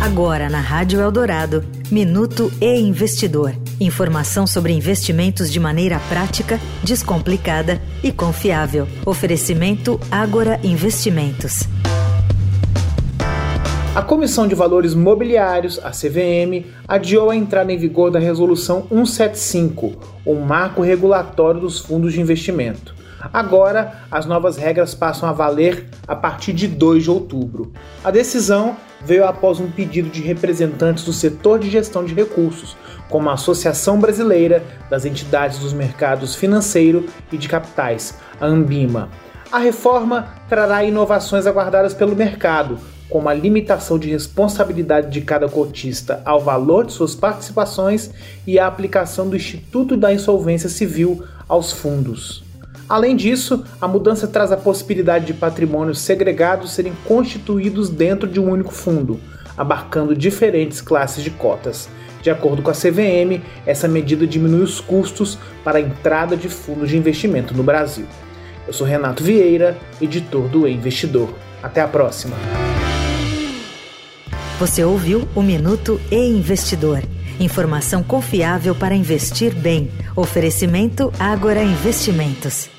Agora na Rádio Eldorado, Minuto e Investidor. Informação sobre investimentos de maneira prática, descomplicada e confiável. Oferecimento Agora Investimentos. A Comissão de Valores Mobiliários, a CVM, adiou a entrada em vigor da Resolução 175, o marco regulatório dos fundos de investimento. Agora, as novas regras passam a valer a partir de 2 de outubro. A decisão veio após um pedido de representantes do setor de gestão de recursos, como a Associação Brasileira das Entidades dos Mercados Financeiro e de Capitais, a Ambima. A reforma trará inovações aguardadas pelo mercado, como a limitação de responsabilidade de cada cotista ao valor de suas participações e a aplicação do Instituto da Insolvência Civil aos fundos. Além disso, a mudança traz a possibilidade de patrimônios segregados serem constituídos dentro de um único fundo, abarcando diferentes classes de cotas. De acordo com a CVM, essa medida diminui os custos para a entrada de fundos de investimento no Brasil. Eu sou Renato Vieira, editor do e Investidor. Até a próxima. Você ouviu o Minuto e Investidor. Informação confiável para investir bem. Oferecimento Agora Investimentos.